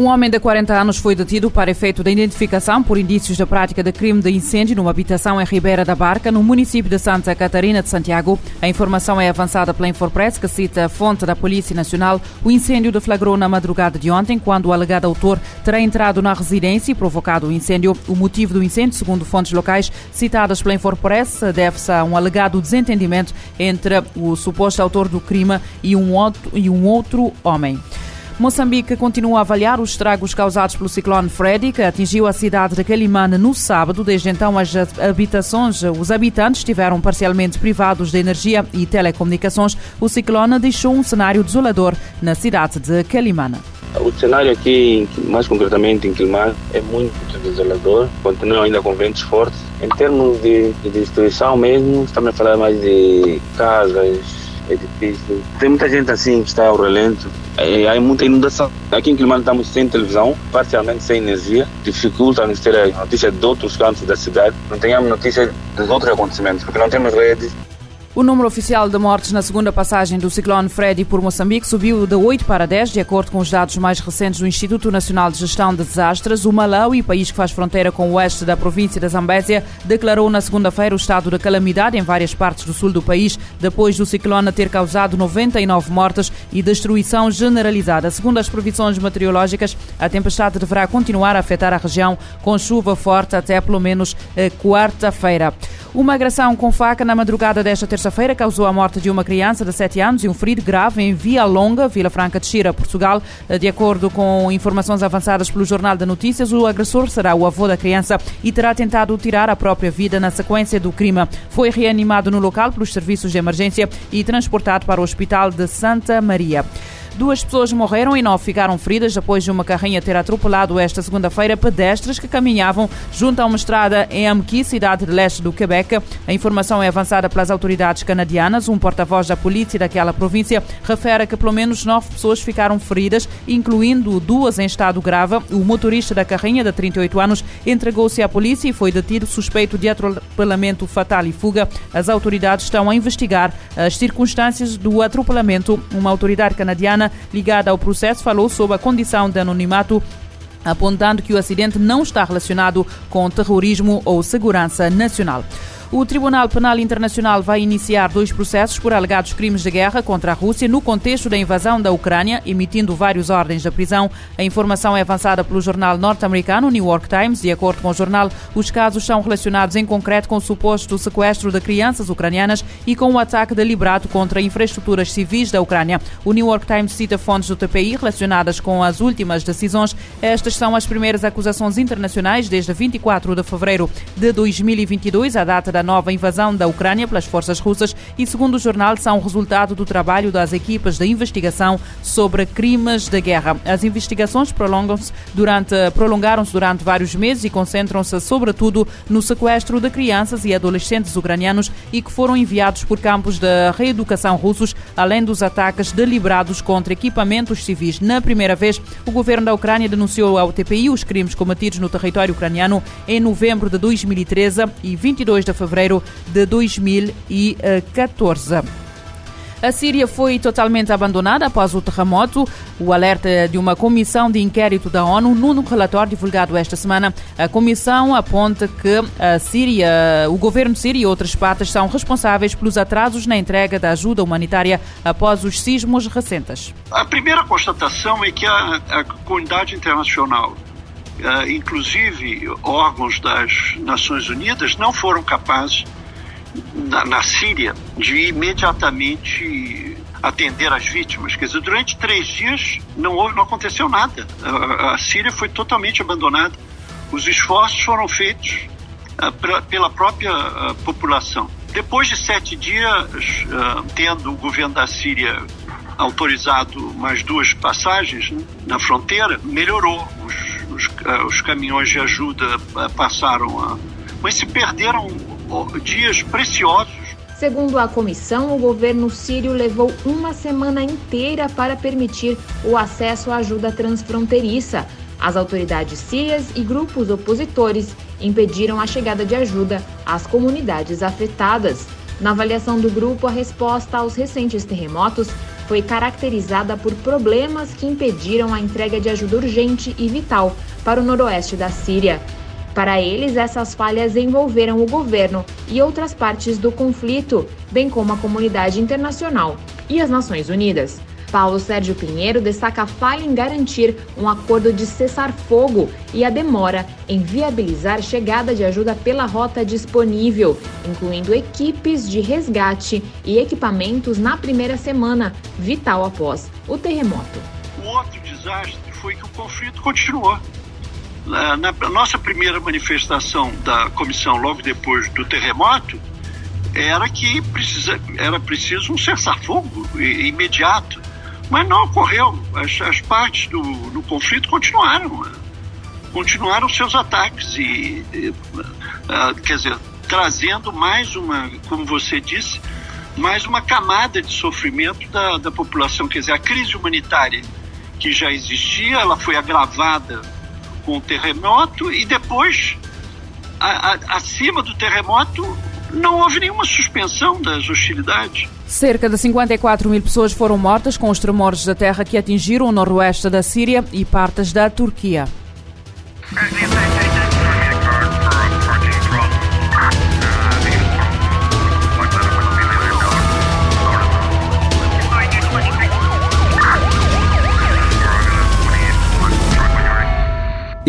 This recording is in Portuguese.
Um homem de 40 anos foi detido para efeito da identificação por indícios da prática de crime de incêndio numa habitação em Ribeira da Barca, no município de Santa Catarina de Santiago. A informação é avançada pela Infopress, que cita a fonte da Polícia Nacional. O incêndio deflagrou na madrugada de ontem, quando o alegado autor terá entrado na residência e provocado o incêndio. O motivo do incêndio, segundo fontes locais citadas pela Infopress, deve-se a um alegado desentendimento entre o suposto autor do crime e um outro, e um outro homem. Moçambique continua a avaliar os estragos causados pelo ciclone Freddy, que atingiu a cidade de Quelimane no sábado. Desde então, as habitações, os habitantes estiveram parcialmente privados de energia e telecomunicações. O ciclone deixou um cenário desolador na cidade de Quelimane. O cenário aqui, mais concretamente em Quelimane, é muito desolador. Continua ainda com ventos fortes. Em termos de, de destruição mesmo, estamos a falar mais de casas, é difícil. Tem muita gente assim que está ao relento. É, há muita inundação. Aqui em Quilomano estamos sem televisão, parcialmente sem energia. Dificulta-nos ter a notícia de outros cantos da cidade. Não tenhamos notícia dos outros acontecimentos, porque não temos redes o número oficial de mortes na segunda passagem do ciclone Freddy por Moçambique subiu de 8 para 10, de acordo com os dados mais recentes do Instituto Nacional de Gestão de Desastres. O Malawi, país que faz fronteira com o oeste da província da Zambésia, declarou na segunda-feira o estado de calamidade em várias partes do sul do país, depois do ciclone ter causado 99 mortes e destruição generalizada. Segundo as previsões meteorológicas, a tempestade deverá continuar a afetar a região com chuva forte até pelo menos eh, quarta-feira. Uma agressão com faca na madrugada desta terça-feira causou a morte de uma criança de 7 anos e um ferido grave em Via Longa, Vila Franca de Xira, Portugal. De acordo com informações avançadas pelo Jornal de Notícias, o agressor será o avô da criança e terá tentado tirar a própria vida na sequência do crime. Foi reanimado no local pelos serviços de emergência e transportado para o Hospital de Santa Maria. Duas pessoas morreram e nove ficaram feridas depois de uma carrinha ter atropelado esta segunda-feira pedestres que caminhavam junto a uma estrada em Amqui, cidade de leste do Quebec. A informação é avançada pelas autoridades canadianas. Um porta-voz da polícia daquela província refere que pelo menos nove pessoas ficaram feridas, incluindo duas em estado grave. O motorista da carrinha, de 38 anos, entregou-se à polícia e foi detido suspeito de atropelamento fatal e fuga. As autoridades estão a investigar as circunstâncias do atropelamento. Uma autoridade canadiana ligada ao processo falou sobre a condição de anonimato apontando que o acidente não está relacionado com terrorismo ou segurança nacional. O Tribunal Penal Internacional vai iniciar dois processos por alegados crimes de guerra contra a Rússia no contexto da invasão da Ucrânia, emitindo várias ordens de prisão. A informação é avançada pelo jornal norte-americano New York Times. De acordo com o jornal, os casos são relacionados em concreto com o suposto sequestro de crianças ucranianas e com o ataque deliberado contra infraestruturas civis da Ucrânia. O New York Times cita fontes do TPI relacionadas com as últimas decisões. Estas são as primeiras acusações internacionais desde 24 de fevereiro de 2022, a data da da nova invasão da Ucrânia pelas forças russas e, segundo o jornal, são resultado do trabalho das equipas de investigação sobre crimes de guerra. As investigações prolongam-se durante, prolongaram-se durante vários meses e concentram-se sobretudo no sequestro de crianças e adolescentes ucranianos e que foram enviados por campos de reeducação russos, além dos ataques deliberados contra equipamentos civis. Na primeira vez, o governo da Ucrânia denunciou ao TPI os crimes cometidos no território ucraniano em novembro de 2013 e 22 de fevereiro fevereiro de 2014. A Síria foi totalmente abandonada após o terremoto. O alerta de uma comissão de inquérito da ONU, num relatório divulgado esta semana, a comissão aponta que a Síria, o governo sírio e outras partes são responsáveis pelos atrasos na entrega da ajuda humanitária após os sismos recentes. A primeira constatação é que a, a comunidade internacional inclusive órgãos das Nações Unidas, não foram capazes, na, na Síria, de imediatamente atender as vítimas. Quer dizer, durante três dias não, houve, não aconteceu nada. A, a Síria foi totalmente abandonada. Os esforços foram feitos uh, pra, pela própria uh, população. Depois de sete dias, uh, tendo o governo da Síria autorizado mais duas passagens né, na fronteira, melhorou. Os os, uh, os caminhões de ajuda uh, passaram a. Mas se perderam dias preciosos. Segundo a comissão, o governo sírio levou uma semana inteira para permitir o acesso à ajuda transfronteiriça. As autoridades sírias e grupos opositores impediram a chegada de ajuda às comunidades afetadas. Na avaliação do grupo, a resposta aos recentes terremotos foi caracterizada por problemas que impediram a entrega de ajuda urgente e vital para o noroeste da Síria. Para eles, essas falhas envolveram o governo e outras partes do conflito, bem como a comunidade internacional e as Nações Unidas. Paulo Sérgio Pinheiro destaca a falha em garantir um acordo de cessar-fogo e a demora em viabilizar chegada de ajuda pela rota disponível, incluindo equipes de resgate e equipamentos na primeira semana, vital após o terremoto. O outro desastre foi que o conflito continuou. Na, nossa primeira manifestação da comissão, logo depois do terremoto, era que precisa, era preciso um cessar-fogo imediato. Mas não ocorreu. As, as partes do, do conflito continuaram. Continuaram seus ataques e, e uh, quer dizer, trazendo mais uma, como você disse, mais uma camada de sofrimento da, da população. Quer dizer, a crise humanitária que já existia, ela foi agravada com o terremoto e depois, a, a, acima do terremoto, não houve nenhuma suspensão das hostilidades. Cerca de 54 mil pessoas foram mortas com os tremores da terra que atingiram o noroeste da Síria e partes da Turquia.